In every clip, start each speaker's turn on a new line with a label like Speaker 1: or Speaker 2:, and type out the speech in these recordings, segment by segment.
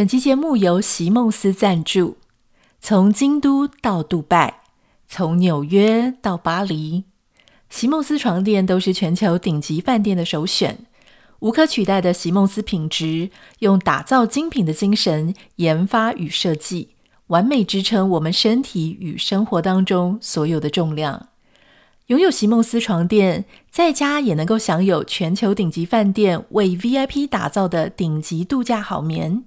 Speaker 1: 本期节目由席梦思赞助。从京都到杜拜，从纽约到巴黎，席梦思床垫都是全球顶级饭店的首选。无可取代的席梦思品质，用打造精品的精神研发与设计，完美支撑我们身体与生活当中所有的重量。拥有席梦思床垫，在家也能够享有全球顶级饭店为 VIP 打造的顶级度假好眠。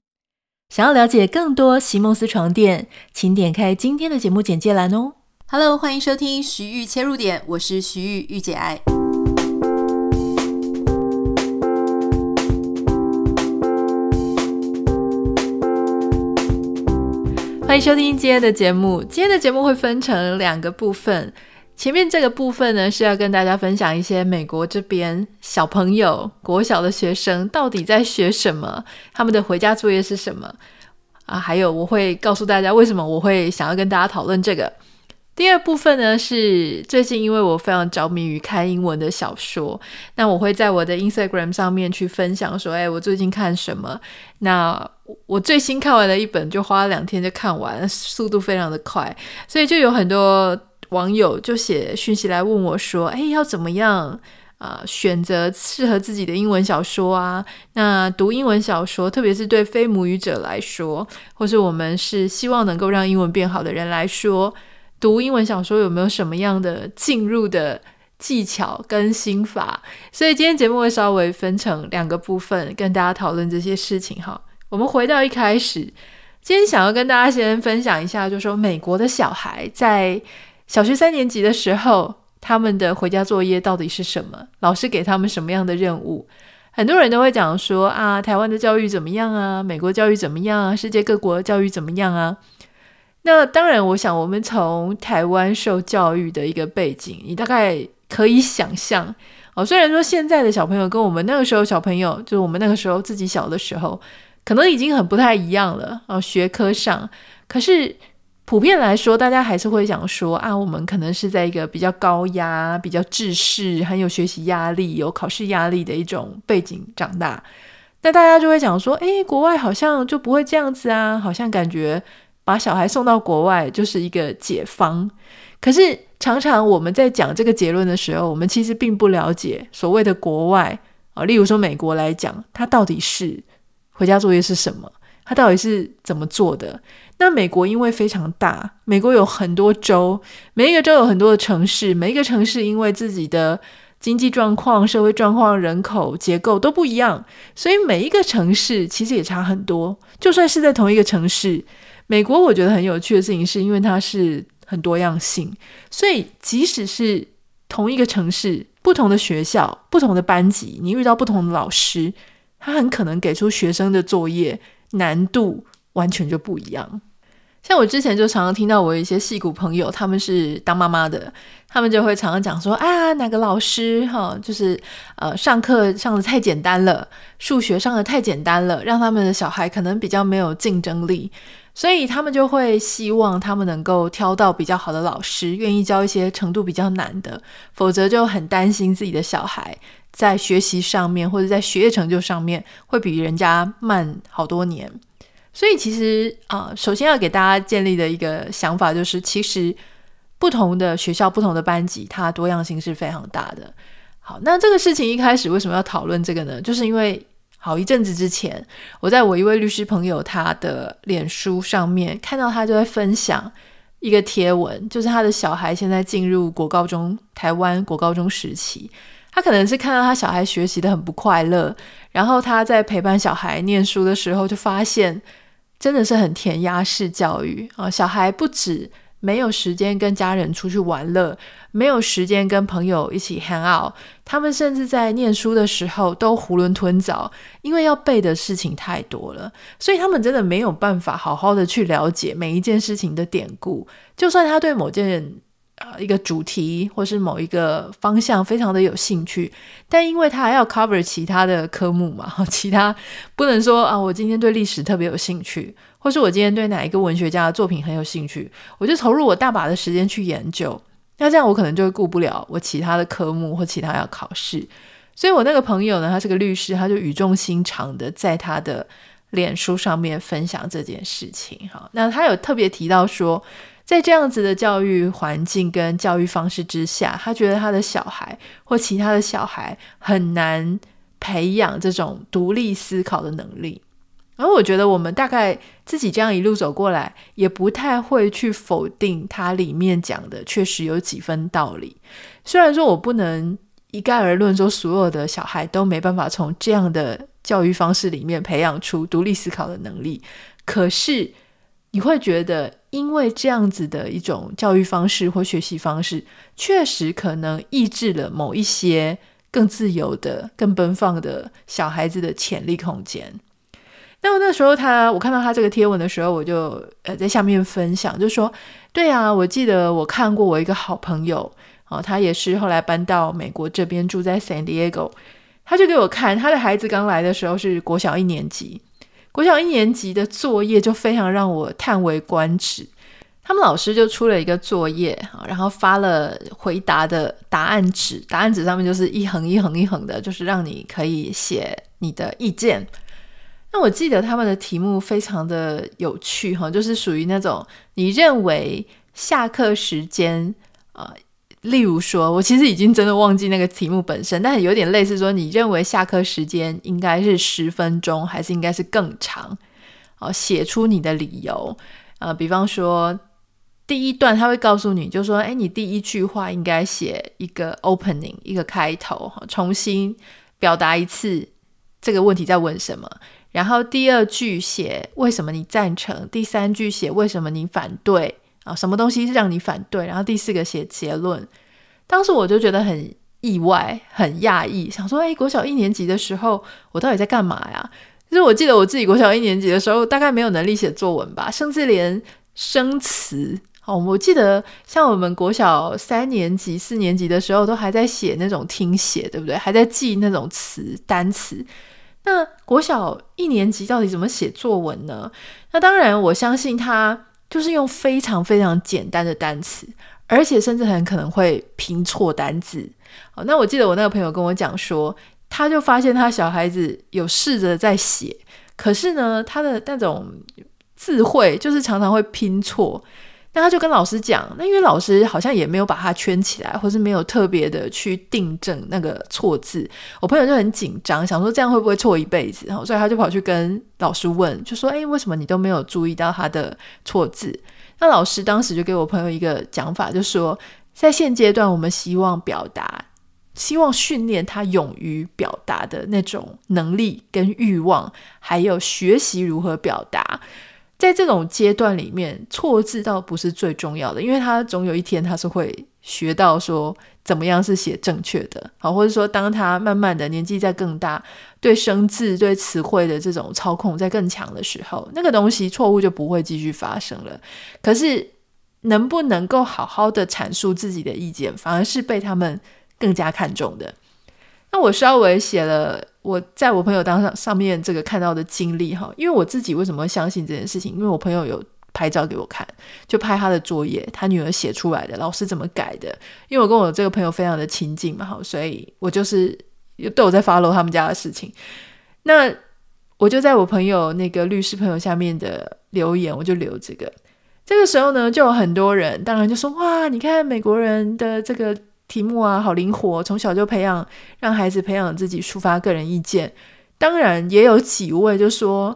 Speaker 1: 想要了解更多席梦思床垫，请点开今天的节目简介栏哦。Hello，欢迎收听徐玉切入点，我是徐玉玉姐爱。欢迎收听今天的节目，今天的节目会分成两个部分。前面这个部分呢，是要跟大家分享一些美国这边小朋友、国小的学生到底在学什么，他们的回家作业是什么啊？还有，我会告诉大家为什么我会想要跟大家讨论这个。第二部分呢，是最近因为我非常着迷于看英文的小说，那我会在我的 Instagram 上面去分享说，哎，我最近看什么？那我最新看完的一本，就花了两天就看完，速度非常的快，所以就有很多。网友就写讯息来问我说：“哎，要怎么样啊、选择适合自己的英文小说啊？那读英文小说，特别是对非母语者来说，或是我们是希望能够让英文变好的人来说，读英文小说有没有什么样的进入的技巧跟心法？所以今天节目会稍微分成两个部分，跟大家讨论这些事情哈。我们回到一开始，今天想要跟大家先分享一下，就是说美国的小孩在。小学三年级的时候，他们的回家作业到底是什么？老师给他们什么样的任务？很多人都会讲说啊，台湾的教育怎么样啊？美国教育怎么样啊？世界各国教育怎么样啊？那当然，我想我们从台湾受教育的一个背景，你大概可以想象哦。虽然说现在的小朋友跟我们那个时候小朋友，就是我们那个时候自己小的时候，可能已经很不太一样了哦，学科上，可是。普遍来说，大家还是会讲说啊，我们可能是在一个比较高压、比较制式、很有学习压力、有考试压力的一种背景长大。那大家就会讲说，诶，国外好像就不会这样子啊，好像感觉把小孩送到国外就是一个解方。可是常常我们在讲这个结论的时候，我们其实并不了解所谓的国外啊，例如说美国来讲，它到底是回家作业是什么？它到底是怎么做的？那美国因为非常大，美国有很多州，每一个州有很多的城市，每一个城市因为自己的经济状况、社会状况、人口结构都不一样，所以每一个城市其实也差很多。就算是在同一个城市，美国我觉得很有趣的事情是，因为它是很多样性，所以即使是同一个城市，不同的学校、不同的班级，你遇到不同的老师，他很可能给出学生的作业难度。完全就不一样。像我之前就常常听到我一些戏骨朋友，他们是当妈妈的，他们就会常常讲说：“啊，哪个老师哈，就是呃，上课上的太简单了，数学上的太简单了，让他们的小孩可能比较没有竞争力，所以他们就会希望他们能够挑到比较好的老师，愿意教一些程度比较难的，否则就很担心自己的小孩在学习上面或者在学业成就上面会比人家慢好多年。”所以其实啊、首先要给大家建立的一个想法就是，其实不同的学校、不同的班级，它多样性是非常大的。好，那这个事情一开始为什么要讨论这个呢？就是因为好一阵子之前，我在我一位律师朋友他的脸书上面看到他就在分享一个贴文，就是他的小孩现在进入国高中，台湾国高中时期，他可能是看到他小孩学习得很不快乐，然后他在陪伴小孩念书的时候就发现。真的是很填鸭式教育啊！小孩不止没有时间跟家人出去玩乐，没有时间跟朋友一起 hang out，他们甚至在念书的时候都囫囵吞枣，因为要背的事情太多了，所以他们真的没有办法好好的去了解每一件事情的典故。就算他对某件啊一个主题或是某一个方向非常的有兴趣，但因为他还要 cover 其他的科目嘛，其他不能说啊，我今天对历史特别有兴趣，或是我今天对哪一个文学家的作品很有兴趣，我就投入我大把的时间去研究。那这样我可能就会顾不了我其他的科目或其他要考试。所以我那个朋友呢，他是个律师，他就语重心长的在他的脸书上面分享这件事情。哈，那他有特别提到说，在这样子的教育环境跟教育方式之下，他觉得他的小孩或其他的小孩很难培养这种独立思考的能力。而我觉得我们大概自己这样一路走过来，也不太会去否定它里面讲的确实有几分道理。虽然说我不能一概而论说所有的小孩都没办法从这样的教育方式里面培养出独立思考的能力，可是你会觉得，因为这样子的一种教育方式或学习方式，确实可能抑制了某一些更自由的、更奔放的小孩子的潜力空间。那我那时候他，我看到他这个贴文的时候，我就呃在下面分享，就说：对啊，我记得我看过我一个好朋友，哦，他也是后来搬到美国这边住在 San Diego，他就给我看他的孩子刚来的时候是国小一年级，国小一年级的作业就非常让我叹为观止。他们老师就出了一个作业，然后发了回答的答案纸，答案纸上面就是一横一横一横的，就是让你可以写你的意见。那我记得他们的题目非常的有趣哈，就是属于那种你认为下课时间啊、例如说，我其实已经真的忘记那个题目本身，但是有点类似说，你认为下课时间应该是十分钟，还是应该是更长？哦，写出你的理由。呃，比方说第一段他会告诉你，就说，哎，你第一句话应该写一个 opening，一个开头，重新表达一次这个问题在问什么。然后第二句写为什么你赞成，第三句写为什么你反对啊？什么东西是让你反对？然后第四个写结论。当时我就觉得很意外，很讶异，想说：哎，国小一年级的时候，我到底在干嘛呀？其实我记得我自己国小一年级的时候，大概没有能力写作文吧，甚至连生词哦，我记得像我们国小三年级、四年级的时候，都还在写那种听写，对不对？还在记那种词单词。那国小一年级到底怎么写作文呢？那当然，我相信他就是用非常非常简单的单词，而且甚至很可能会拼错单字。好，那我记得我那个朋友跟我讲说，他就发现他小孩子有试着在写，可是呢，他的那种智慧就是常常会拼错。那他就跟老师讲，那因为老师好像也没有把它圈起来，或是没有特别的去订正那个错字。我朋友就很紧张，想说这样会不会错一辈子？然后所以他就跑去跟老师问，就说：“诶，为什么你都没有注意到他的错字？”那老师当时就给我朋友一个讲法，就说：“在现阶段，我们希望表达，希望训练他勇于表达的那种能力跟欲望，还有学习如何表达。”在这种阶段里面，错字倒不是最重要的，因为他总有一天他是会学到说怎么样是写正确的，好，或者说当他慢慢的年纪在更大，对生字、对词汇的这种操控在更强的时候，那个东西错误就不会继续发生了。可是能不能够好好的阐述自己的意见，反而是被他们更加看重的。那我稍微写了我在我朋友当上上面这个看到的经历哈，因为我自己为什么会相信这件事情？因为我朋友有拍照给我看，就拍他的作业，他女儿写出来的，老师怎么改的？因为我跟我这个朋友非常的亲近嘛，哈，所以我就是都有在 follow 他们家的事情。那我就在我朋友那个律师朋友下面的留言，我就留这个。这个时候呢，就有很多人，当然就说哇，你看美国人的这个。题目啊，好灵活，从小就培养，让孩子培养自己抒发个人意见。当然，也有几位就说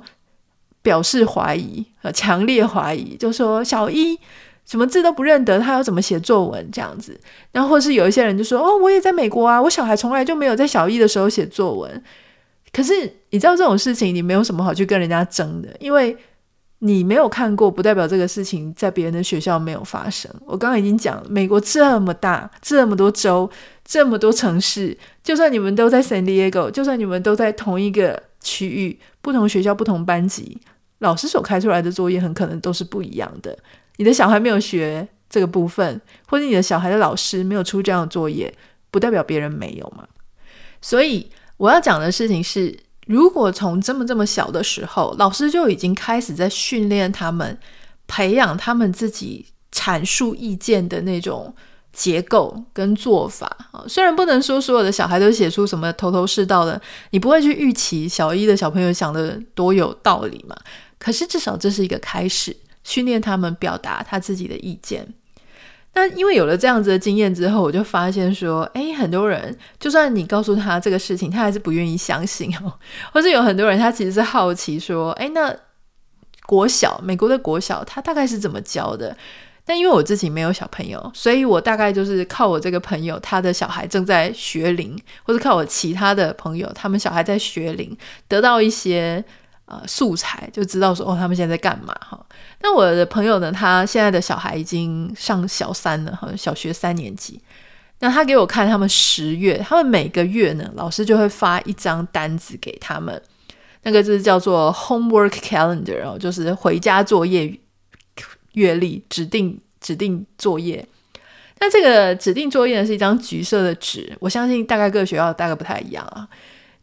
Speaker 1: 表示怀疑，呃，强烈怀疑，就说小一什么字都不认得，他要怎么写作文这样子。然后，或是有一些人就说，哦，我也在美国啊，我小孩从来就没有在小一的时候写作文。可是，你知道这种事情，你没有什么好去跟人家争的，因为。你没有看过，不代表这个事情在别人的学校没有发生。我刚刚已经讲，美国这么大，这么多州，这么多城市，就算你们都在 San Diego，就算你们都在同一个区域，不同学校、不同班级，老师所开出来的作业很可能都是不一样的。你的小孩没有学这个部分，或者你的小孩的老师没有出这样的作业，不代表别人没有嘛。所以我要讲的事情是。如果从这么这么小的时候，老师就已经开始在训练他们，培养他们自己阐述意见的那种结构跟做法啊。虽然不能说所有的小孩都写出什么头头是道的，你不会去预期小一的小朋友想的多有道理嘛。可是至少这是一个开始，训练他们表达他自己的意见。那因为有了这样子的经验之后，我就发现说，诶，很多人就算你告诉他这个事情，他还是不愿意相信哦。或是有很多人他其实是好奇说，诶，那国小美国的国小他大概是怎么教的？但因为我自己没有小朋友，所以我大概就是靠我这个朋友他的小孩正在学龄，或是靠我其他的朋友他们小孩在学龄，得到一些。呃，素材就知道说哦，他们现在在干嘛哈？那我的朋友呢，他现在的小孩已经上小三了，好像小学三年级。那他给我看他们十月，他们每个月呢，老师就会发一张单子给他们，那个就是叫做 homework calendar 哦，就是回家作业月历，指定指定作业。那这个指定作业呢，是一张橘色的纸，我相信大概各个学校大概不太一样啊。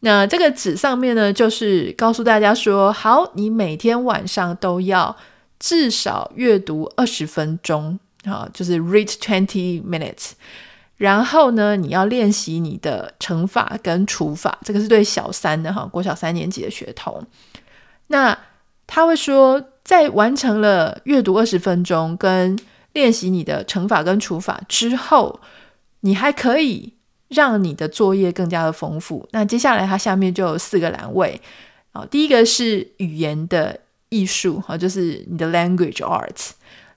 Speaker 1: 那这个纸上面呢，就是告诉大家说，好，你每天晚上都要至少阅读二十分钟，好，就是 read twenty minutes。然后呢，你要练习你的乘法跟除法，这个是对小三的哈，国小三年级的学童。那他会说，在完成了阅读二十分钟跟练习你的乘法跟除法之后，你还可以。让你的作业更加的丰富。那接下来它下面就有四个栏位啊，第一个是语言的艺术啊，就是你的 language arts；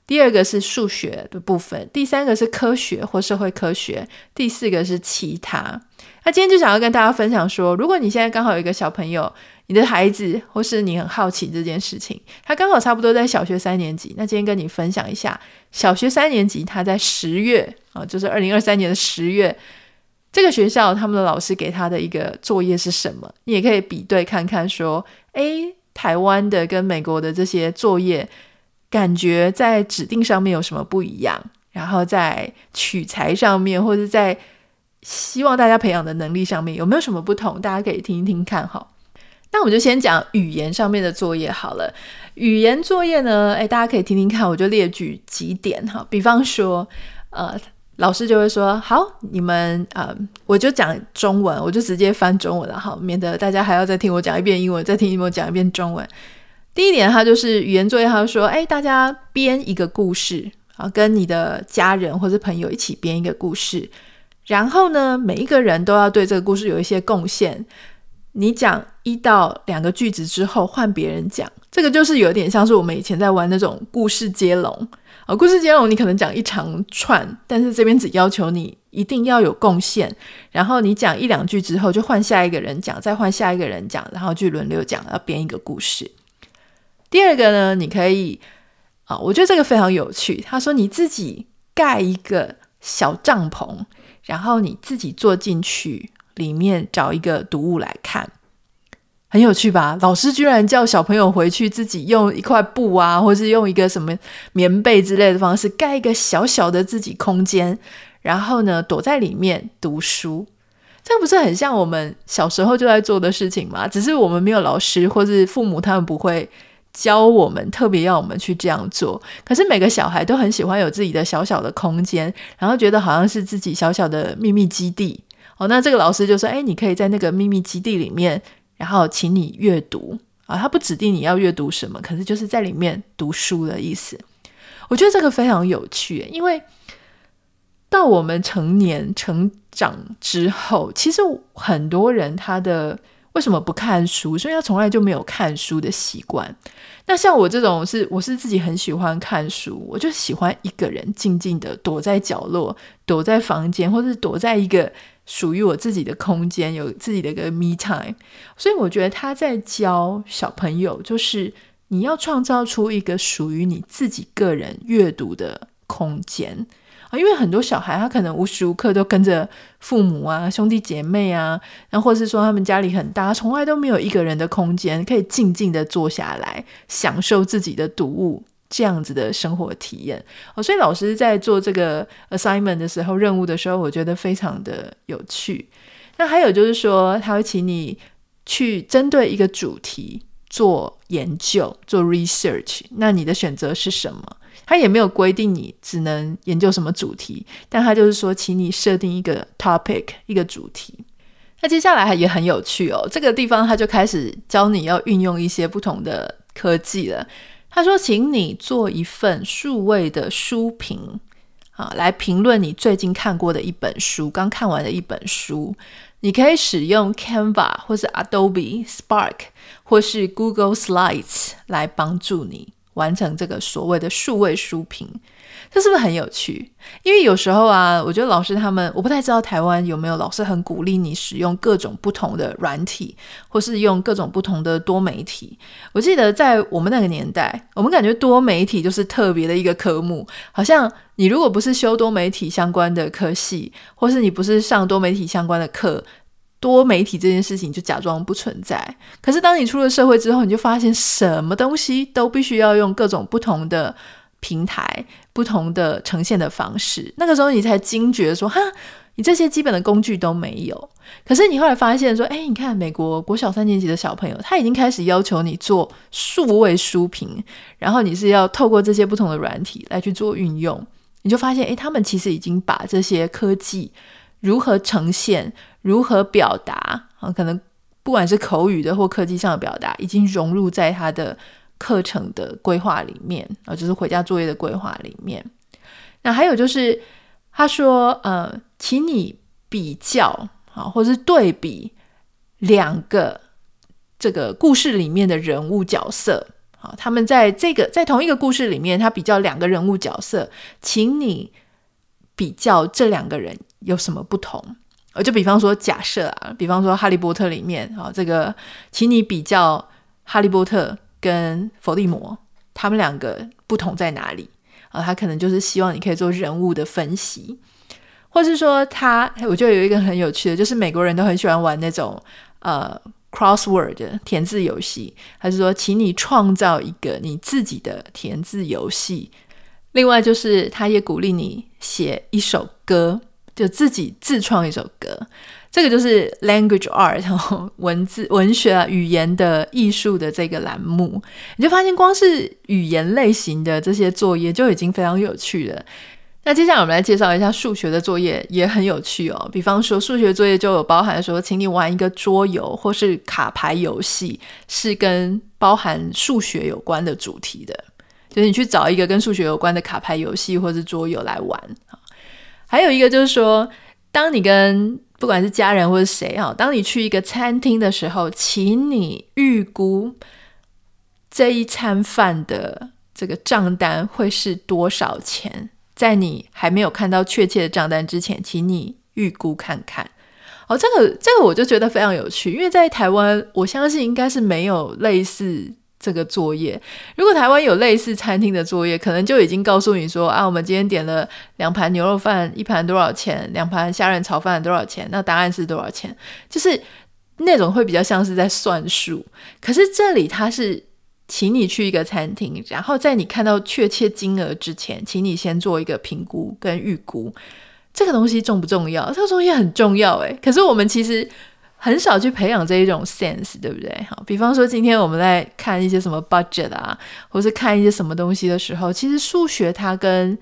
Speaker 1: 第二个是数学的部分；第三个是科学或社会科学；第四个是其他。那今天就想要跟大家分享说，如果你现在刚好有一个小朋友，你的孩子或是你很好奇这件事情，他刚好差不多在小学三年级，那今天跟你分享一下，小学三年级他在十月啊，就是二零二三年的十月。这个学校他们的老师给他的一个作业是什么？你也可以比对看看，说，诶，台湾的跟美国的这些作业，感觉在指定上面有什么不一样？然后在取材上面，或者在希望大家培养的能力上面，有没有什么不同？大家可以听一听看哈。那我们就先讲语言上面的作业好了。语言作业呢，诶，大家可以听听看，我就列举几点哈。比方说，呃。老师就会说：“好，你们啊、我就讲中文，我就直接翻中文了，好，免得大家还要再听我讲一遍英文，再听我讲一遍中文。第一点，他就是语言作业，他就说：哎，大家编一个故事啊，跟你的家人或者朋友一起编一个故事，然后呢，每一个人都要对这个故事有一些贡献。你讲一到两个句子之后，换别人讲，这个就是有点像是我们以前在玩那种故事接龙。”啊，故事接龙你可能讲一长串，但是这边只要求你一定要有贡献，然后你讲一两句之后就换下一个人讲，再换下一个人讲，然后就轮流讲，要编一个故事。第二个呢，你可以啊，我觉得这个非常有趣。他说你自己盖一个小帐篷，然后你自己坐进去里面找一个读物来看。很有趣吧？老师居然叫小朋友回去自己用一块布啊，或是用一个什么棉被之类的方式盖一个小小的自己空间，然后呢，躲在里面读书。这不是很像我们小时候就在做的事情吗？只是我们没有老师或是父母，他们不会教我们，特别要我们去这样做。可是每个小孩都很喜欢有自己的小小的空间，然后觉得好像是自己小小的秘密基地。哦，那这个老师就说：“哎，你可以在那个秘密基地里面。”然后请你阅读啊，他不指定你要阅读什么，可是就是在里面读书的意思。我觉得这个非常有趣，因为到我们成年成长之后，其实很多人他的为什么不看书？所以他从来就没有看书的习惯。那像我这种是，我是自己很喜欢看书，我就喜欢一个人静静的躲在角落，躲在房间，或者是躲在一个。属于我自己的空间，有自己的一个 me time，所以我觉得他在教小朋友，就是你要创造出一个属于你自己个人阅读的空间啊。因为很多小孩他可能无时无刻都跟着父母啊、兄弟姐妹啊，然后或是说他们家里很大，从来都没有一个人的空间可以静静的坐下来享受自己的读物。这样子的生活体验哦，所以老师在做这个 assignment 的时候，任务的时候，我觉得非常的有趣。那还有就是说，他会请你去针对一个主题做研究、做 research。那你的选择是什么？他也没有规定你只能研究什么主题，但他就是说，请你设定一个 topic，一个主题。那接下来还也很有趣哦，这个地方他就开始教你要运用一些不同的科技了。他说，请你做一份数位的书评啊，来评论你最近看过的一本书，刚看完的一本书。你可以使用 Canva 或是 Adobe Spark 或是 Google Slides 来帮助你完成这个所谓的数位书评，这是不是很有趣？因为有时候啊，我觉得老师他们，我不太知道台湾有没有老师很鼓励你使用各种不同的软体，或是用各种不同的多媒体。我记得在我们那个年代，我们感觉多媒体就是特别的一个科目，好像你如果不是修多媒体相关的科系，或是你不是上多媒体相关的课。多媒体这件事情就假装不存在，可是当你出了社会之后，你就发现什么东西都必须要用各种不同的平台、不同的呈现的方式。那个时候你才惊觉说：“哈，你这些基本的工具都没有。”可是你后来发现说：“哎，你看美国国小三年级的小朋友，他已经开始要求你做数位书评，然后你是要透过这些不同的软体来去做运用。”你就发现，哎，他们其实已经把这些科技如何呈现。如何表达啊？可能不管是口语的或科技上的表达，已经融入在他的课程的规划里面啊，就是回家作业的规划里面。那还有就是，他说，呃，请你比较啊，或是对比两个这个故事里面的人物角色啊，他们在这个在同一个故事里面，他比较两个人物角色，请你比较这两个人有什么不同。就比方说，假设啊，比方说《哈利波特》里面啊，这个，请你比较哈利波特跟伏地魔，他们两个不同在哪里啊？他可能就是希望你可以做人物的分析，或是说他，我觉得有一个很有趣的，就是美国人都很喜欢玩那种呃 crossword 填字游戏，还是说，请你创造一个你自己的填字游戏。另外就是，他也鼓励你写一首歌。就自己自创一首歌，这个就是 language art 文字、文学啊、语言的艺术的这个栏目，你就发现光是语言类型的这些作业就已经非常有趣了。那接下来我们来介绍一下数学的作业，也很有趣哦。比方说数学作业就有包含说，请你玩一个桌游或是卡牌游戏，是跟包含数学有关的主题的，就是你去找一个跟数学有关的卡牌游戏或是桌游来玩。还有一个就是说，当你跟不管是家人或是谁哈，当你去一个餐厅的时候，请你预估这一餐饭的这个账单会是多少钱。在你还没有看到确切的账单之前，请你预估看看。哦，这个这个我就觉得非常有趣，因为在台湾，我相信应该是没有类似。这个作业，如果台湾有类似餐厅的作业，可能就已经告诉你说啊，我们今天点了两盘牛肉饭，一盘多少钱？两盘虾仁炒饭多少钱？那答案是多少钱？就是那种会比较像是在算数。可是这里他是请你去一个餐厅，然后在你看到确切金额之前，请你先做一个评估跟预估。这个东西重不重要？这个东西很重要诶。可是我们其实。很少去培养这一种 sense，对不对？好，比方说今天我们在看一些什么 budget 啊，或是看一些什么东西的时候，其实数学它跟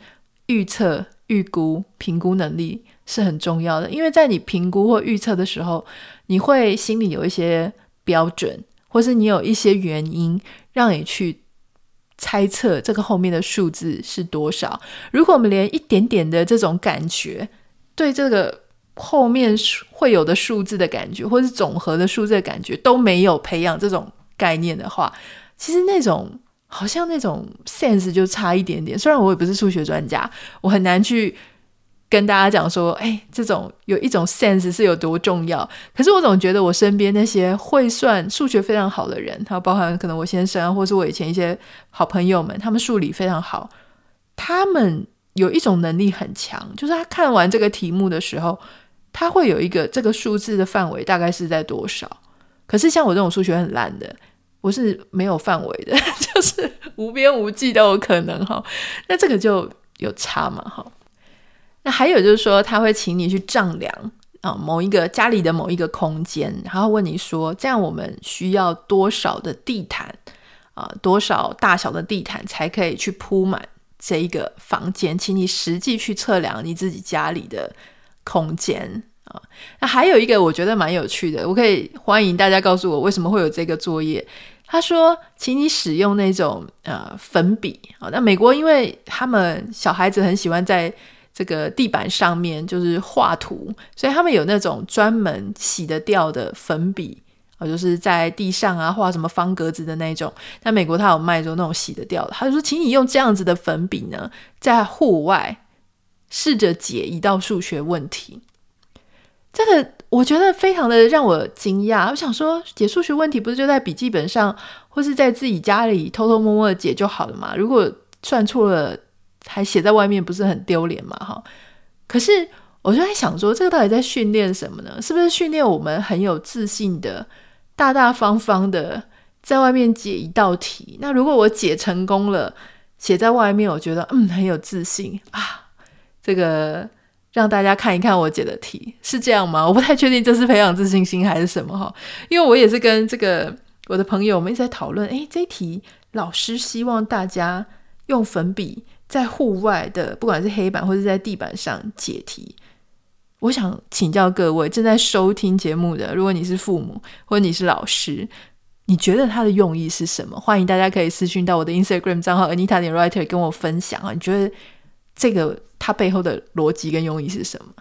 Speaker 1: 预测、预估、评估能力是很重要的。因为在你评估或预测的时候，你会心里有一些标准，或是你有一些原因让你去猜测这个后面的数字是多少。如果我们连一点点的这种感觉，对这个。后面会有的数字的感觉，或是总和的数字的感觉都没有培养这种概念的话，其实那种好像那种 sense 就差一点点。虽然我也不是数学专家，我很难去跟大家讲说，哎，这种有一种 sense 是有多重要。可是我总觉得我身边那些会算数学非常好的人，他包含可能我先生，或是我以前一些好朋友们，他们数理非常好，他们有一种能力很强，就是他看完这个题目的时候。它会有一个这个数字的范围大概是在多少？可是像我这种数学很烂的，我是没有范围的，就是无边无际都有可能哈。那这个就有差嘛哈。那还有就是说，他会请你去丈量啊某一个家里的某一个空间，然后问你说，这样我们需要多少的地毯啊，多少大小的地毯才可以去铺满这一个房间，请你实际去测量你自己家里的空间啊。那还有一个我觉得蛮有趣的，我可以欢迎大家告诉我为什么会有这个作业。他说，请你使用那种呃粉笔啊。那美国因为他们小孩子很喜欢在这个地板上面就是画图，所以他们有那种专门洗得掉的粉笔。啊，就是在地上啊画什么方格子的那种。那美国他有卖就那种洗得掉的。他就说，请你用这样子的粉笔呢，在户外试着解一道数学问题。这个我觉得非常的让我惊讶。我想说，解数学问题不是就在笔记本上，或是在自己家里偷偷摸摸的解就好了嘛？如果算错了，还写在外面，不是很丢脸嘛？哈。可是我就在想说，这个到底在训练什么呢？是不是训练我们很有自信的？大大方方的在外面解一道题，那如果我解成功了，写在外面，我觉得嗯很有自信啊。这个让大家看一看我解的题是这样吗？我不太确定这是培养自信心还是什么哈。因为我也是跟这个我的朋友我们一直在讨论，诶，这题老师希望大家用粉笔在户外的，不管是黑板或者在地板上解题。我想请教各位正在收听节目的，如果你是父母或者你是老师，你觉得他的用意是什么？欢迎大家可以私讯到我的 Instagram 账号 Anita 点 Writer 跟我分享啊，你觉得这个它背后的逻辑跟用意是什么？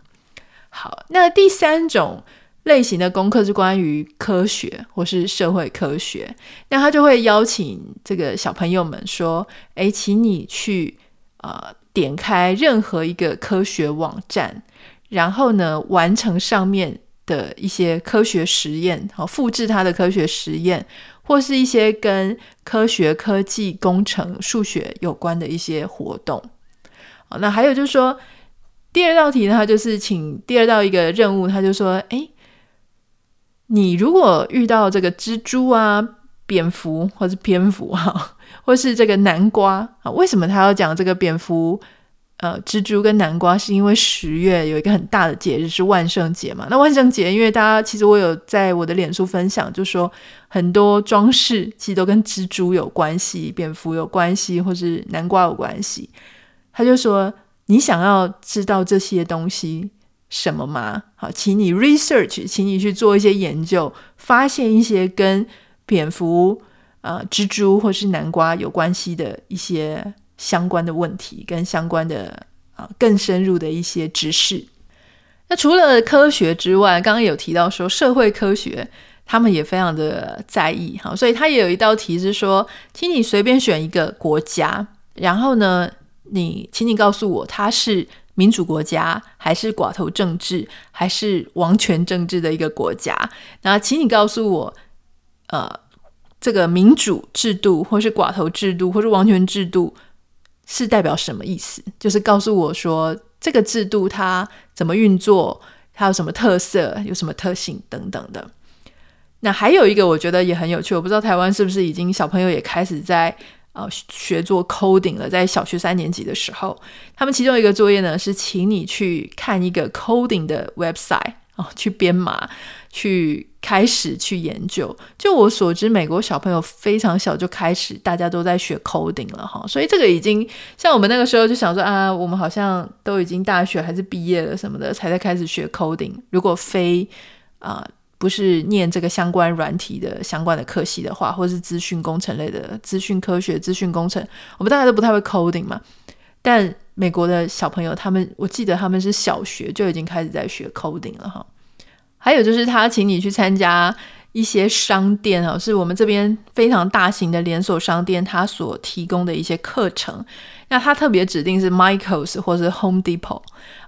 Speaker 1: 好，那第三种类型的功课是关于科学或是社会科学，那他就会邀请这个小朋友们说：“诶，请你去啊、呃，点开任何一个科学网站。”然后呢，完成上面的一些科学实验，好，复制它的科学实验，或是一些跟科学、科技、工程、数学有关的一些活动。那还有就是说，第二道题呢，它就是请第二道一个任务，他就说，哎，你如果遇到这个蜘蛛啊、蝙蝠，或是蝙蝠哈，或是这个南瓜啊，为什么他要讲这个蝙蝠？呃，蜘蛛跟南瓜是因为十月有一个很大的节日是万圣节嘛？那万圣节，因为大家其实我有在我的脸书分享，就说很多装饰其实都跟蜘蛛有关系、蝙蝠有关系，或是南瓜有关系。他就说：“你想要知道这些东西什么吗？好，请你 research，请你去做一些研究，发现一些跟蝙蝠、呃，蜘蛛或是南瓜有关系的一些。”相关的问题跟相关的啊更深入的一些知识。那除了科学之外，刚刚有提到说社会科学，他们也非常的在意哈，所以他也有一道题是说，请你随便选一个国家，然后呢，你请你告诉我，它是民主国家还是寡头政治还是王权政治的一个国家？那请你告诉我，呃，这个民主制度或是寡头制度或是王权制度。是代表什么意思？就是告诉我说，这个制度它怎么运作，它有什么特色，有什么特性等等的。那还有一个我觉得也很有趣，我不知道台湾是不是已经小朋友也开始在呃学做 coding 了。在小学三年级的时候，他们其中一个作业呢是请你去看一个 coding 的 website 啊，去编码。去开始去研究，就我所知，美国小朋友非常小就开始，大家都在学 coding 了哈，所以这个已经像我们那个时候就想说啊，我们好像都已经大学还是毕业了什么的，才在开始学 coding。如果非啊、不是念这个相关软体的相关的科系的话，或是资讯工程类的资讯科学、资讯工程，我们大概都不太会 coding 嘛。但美国的小朋友，他们我记得他们是小学就已经开始在学 coding 了哈。还有就是，他请你去参加一些商店啊，是我们这边非常大型的连锁商店，他所提供的一些课程。那它特别指定是 Michaels 或是 Home Depot。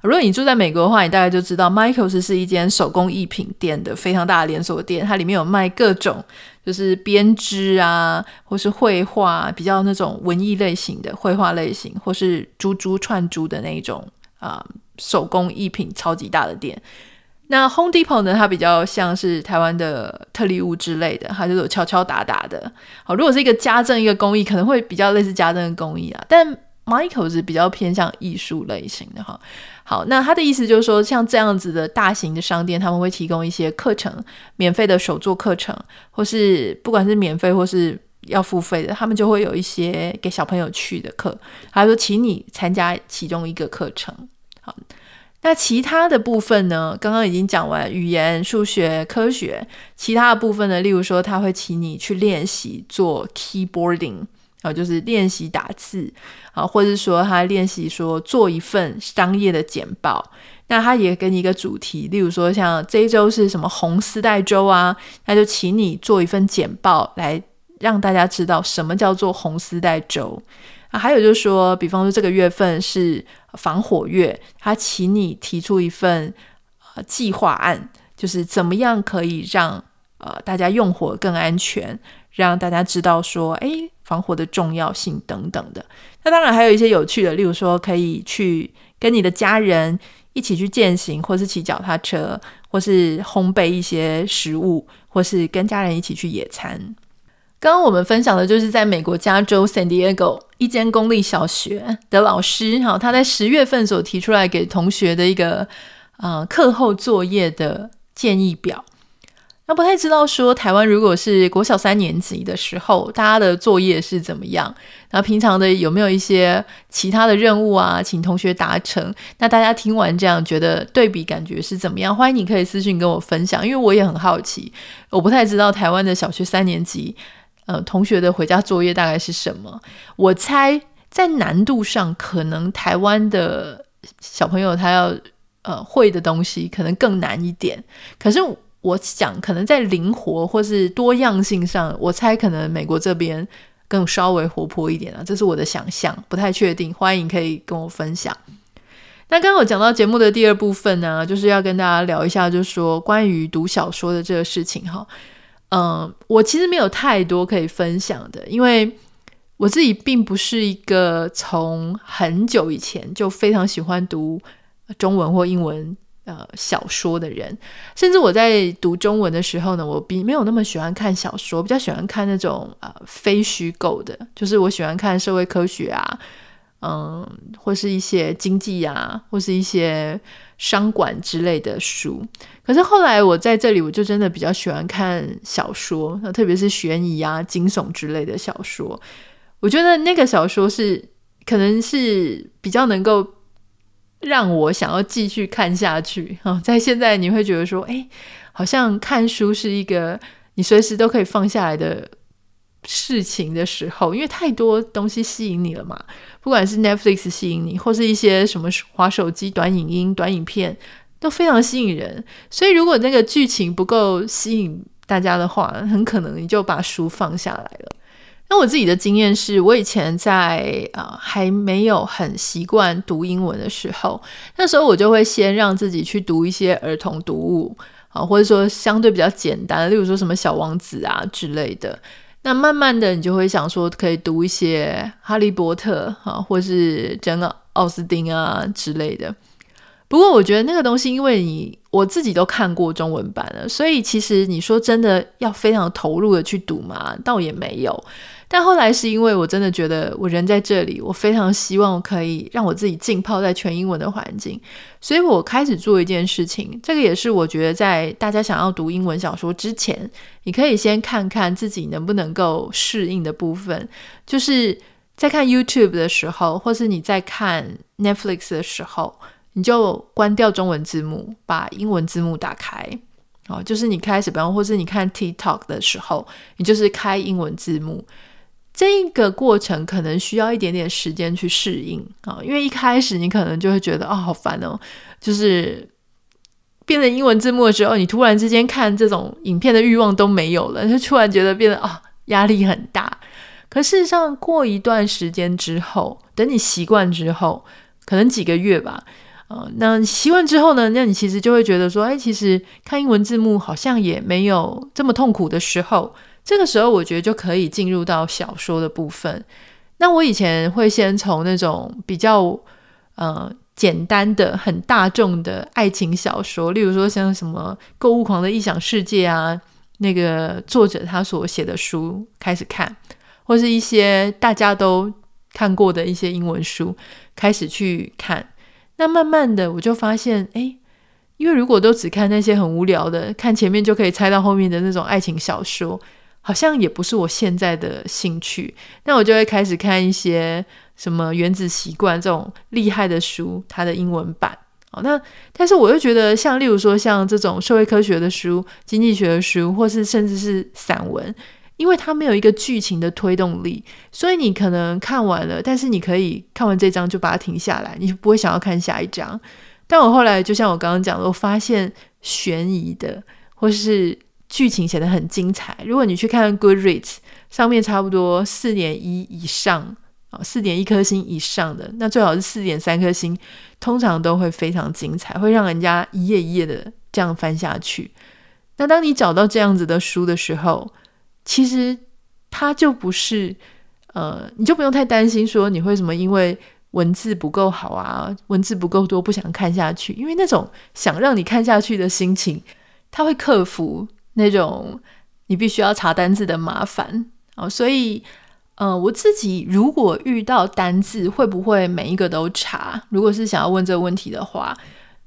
Speaker 1: 如果你住在美国的话，你大概就知道 Michaels 是一间手工艺品店的非常大的连锁店，它里面有卖各种就是编织啊，或是绘画，比较那种文艺类型的绘画类型，或是珠珠串珠的那种啊、手工艺品超级大的店。那 Home Depot 呢？它比较像是台湾的特力屋之类的，它就是敲敲打打的。好，如果是一个家政一个工艺，可能会比较类似家政的工艺啊。但 Michael 是比较偏向艺术类型的哈。好，那他的意思就是说，像这样子的大型的商店，他们会提供一些课程，免费的手作课程，或是不管是免费或是要付费的，他们就会有一些给小朋友去的课，他说请你参加其中一个课程。好，那其他的部分呢？刚刚已经讲完语言、数学、科学，其他的部分呢？例如说，他会请你去练习做 keyboarding，啊，就是练习打字啊，或者说他练习说做一份商业的简报。那他也给你一个主题，例如说像这一周是什么红丝带周啊，那就请你做一份简报来让大家知道什么叫做红丝带周。啊，还有就是说，比方说这个月份是防火月，他请你提出一份呃计划案，就是怎么样可以让呃大家用火更安全，让大家知道说，诶，防火的重要性等等的。那当然还有一些有趣的，例如说可以去跟你的家人。一起去健行，或是骑脚踏车，或是烘焙一些食物，或是跟家人一起去野餐。刚刚我们分享的就是在美国加州 San Diego 一间公立小学的老师，哈，他在十月份所提出来给同学的一个呃课后作业的建议表。那不太知道说台湾如果是国小三年级的时候，大家的作业是怎么样？那平常的有没有一些其他的任务啊，请同学达成？那大家听完这样觉得对比感觉是怎么样？欢迎你可以私信跟我分享，因为我也很好奇。我不太知道台湾的小学三年级，呃，同学的回家作业大概是什么？我猜在难度上，可能台湾的小朋友他要呃会的东西可能更难一点。可是。我想，可能在灵活或是多样性上，我猜可能美国这边更稍微活泼一点啊，这是我的想象，不太确定。欢迎可以跟我分享。那刚刚我讲到节目的第二部分呢，就是要跟大家聊一下，就是说关于读小说的这个事情哈。嗯，我其实没有太多可以分享的，因为我自己并不是一个从很久以前就非常喜欢读中文或英文。呃，小说的人，甚至我在读中文的时候呢，我比没有那么喜欢看小说，比较喜欢看那种呃非虚构的，就是我喜欢看社会科学啊，嗯，或是一些经济啊，或是一些商管之类的书。可是后来我在这里，我就真的比较喜欢看小说，那特别是悬疑啊、惊悚之类的小说。我觉得那个小说是可能是比较能够。让我想要继续看下去啊！在现在你会觉得说，哎，好像看书是一个你随时都可以放下来的事情的时候，因为太多东西吸引你了嘛。不管是 Netflix 吸引你，或是一些什么滑手机、短影音、短影片，都非常吸引人。所以，如果那个剧情不够吸引大家的话，很可能你就把书放下来了。那我自己的经验是，我以前在啊、还没有很习惯读英文的时候，那时候我就会先让自己去读一些儿童读物啊，或者说相对比较简单，例如说什么《小王子》啊之类的。那慢慢的，你就会想说，可以读一些《哈利波特》啊，或是珍·奥斯汀啊之类的。不过我觉得那个东西，因为你我自己都看过中文版了，所以其实你说真的要非常投入的去读嘛，倒也没有。但后来是因为我真的觉得我人在这里，我非常希望可以让我自己浸泡在全英文的环境，所以我开始做一件事情。这个也是我觉得在大家想要读英文小说之前，你可以先看看自己能不能够适应的部分，就是在看 YouTube 的时候，或是你在看 Netflix 的时候。你就关掉中文字幕，把英文字幕打开。哦，就是你开始，比方或是你看 TikTok 的时候，你就是开英文字幕。这个过程可能需要一点点时间去适应啊，因为一开始你可能就会觉得哦，好烦哦，就是变成英文字幕的时候，你突然之间看这种影片的欲望都没有了，就突然觉得变得啊，压力很大。可事实上，过一段时间之后，等你习惯之后，可能几个月吧。呃，那习惯之后呢？那你其实就会觉得说，哎，其实看英文字幕好像也没有这么痛苦的时候。这个时候，我觉得就可以进入到小说的部分。那我以前会先从那种比较呃简单的、很大众的爱情小说，例如说像什么《购物狂的异想世界》啊，那个作者他所写的书开始看，或是一些大家都看过的一些英文书开始去看。那慢慢的，我就发现，诶，因为如果都只看那些很无聊的，看前面就可以猜到后面的那种爱情小说，好像也不是我现在的兴趣，那我就会开始看一些什么《原子习惯》这种厉害的书，它的英文版。哦，那但是我又觉得，像例如说像这种社会科学的书、经济学的书，或是甚至是散文，因为它没有一个剧情的推动力，所以你可能看完了，但是你可以看完这章就把它停下来，你不会想要看下一章。但我后来就像我刚刚讲的，我发现悬疑的或是剧情写得很精彩。如果你去看 Goodreads 上面差不多四点一以上啊，四点一颗星以上的，那最好是四点三颗星，通常都会非常精彩，会让人家一页一页的这样翻下去。那当你找到这样子的书的时候，其实它就不是呃，你就不用太担心说你会什么因为文字不够好啊，文字不够多不想看下去，因为那种想让你看下去的心情，它会克服。那种你必须要查单字的麻烦哦，所以呃，我自己如果遇到单字，会不会每一个都查？如果是想要问这个问题的话，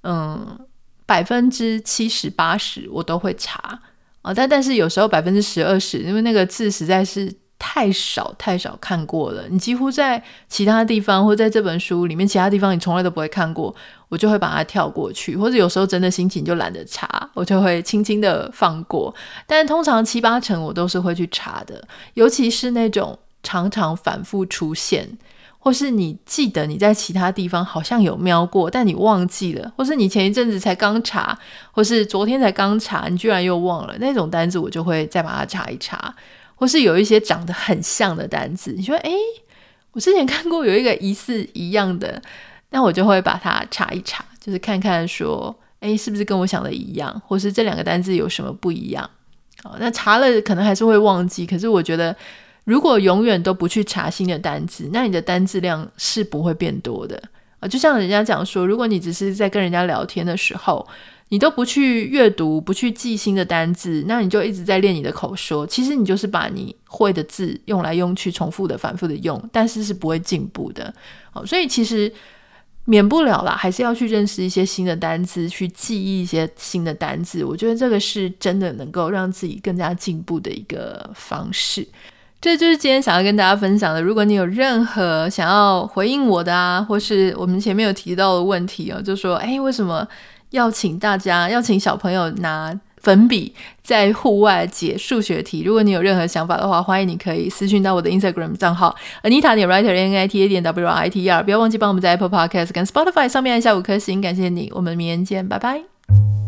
Speaker 1: 嗯，百分之七十八十我都会查啊，但但是有时候百分之十二十，因为那个字实在是。太少太少看过了，你几乎在其他地方或在这本书里面，其他地方你从来都不会看过，我就会把它跳过去，或者有时候真的心情就懒得查，我就会轻轻的放过。但通常七八成我都是会去查的，尤其是那种常常反复出现，或是你记得你在其他地方好像有瞄过，但你忘记了，或是你前一阵子才刚查，或是昨天才刚查，你居然又忘了那种单子，我就会再把它查一查。或是有一些长得很像的单字，你说，诶，我之前看过有一个疑似一样的，那我就会把它查一查，就是看看说，诶，是不是跟我想的一样，或是这两个单字有什么不一样？好，那查了可能还是会忘记，可是我觉得，如果永远都不去查新的单字，那你的单字量是不会变多的啊。就像人家讲说，如果你只是在跟人家聊天的时候，你都不去阅读，不去记新的单字，那你就一直在练你的口说。其实你就是把你会的字用来用去，重复的、反复的用，但是是不会进步的。好，所以其实免不了啦，还是要去认识一些新的单字，去记忆一些新的单字。我觉得这个是真的能够让自己更加进步的一个方式。这就是今天想要跟大家分享的。如果你有任何想要回应我的啊，或是我们前面有提到的问题啊，就说，哎，为什么？要请大家，要请小朋友拿粉笔在户外解数学题。如果你有任何想法的话，欢迎你可以私讯到我的 Instagram 账号 Anita 点 Writer N I T A 点 W R I T E R。不要忘记帮我们在 Apple Podcast 跟 Spotify 上面按下五颗星，感谢你。我们明天见，拜拜。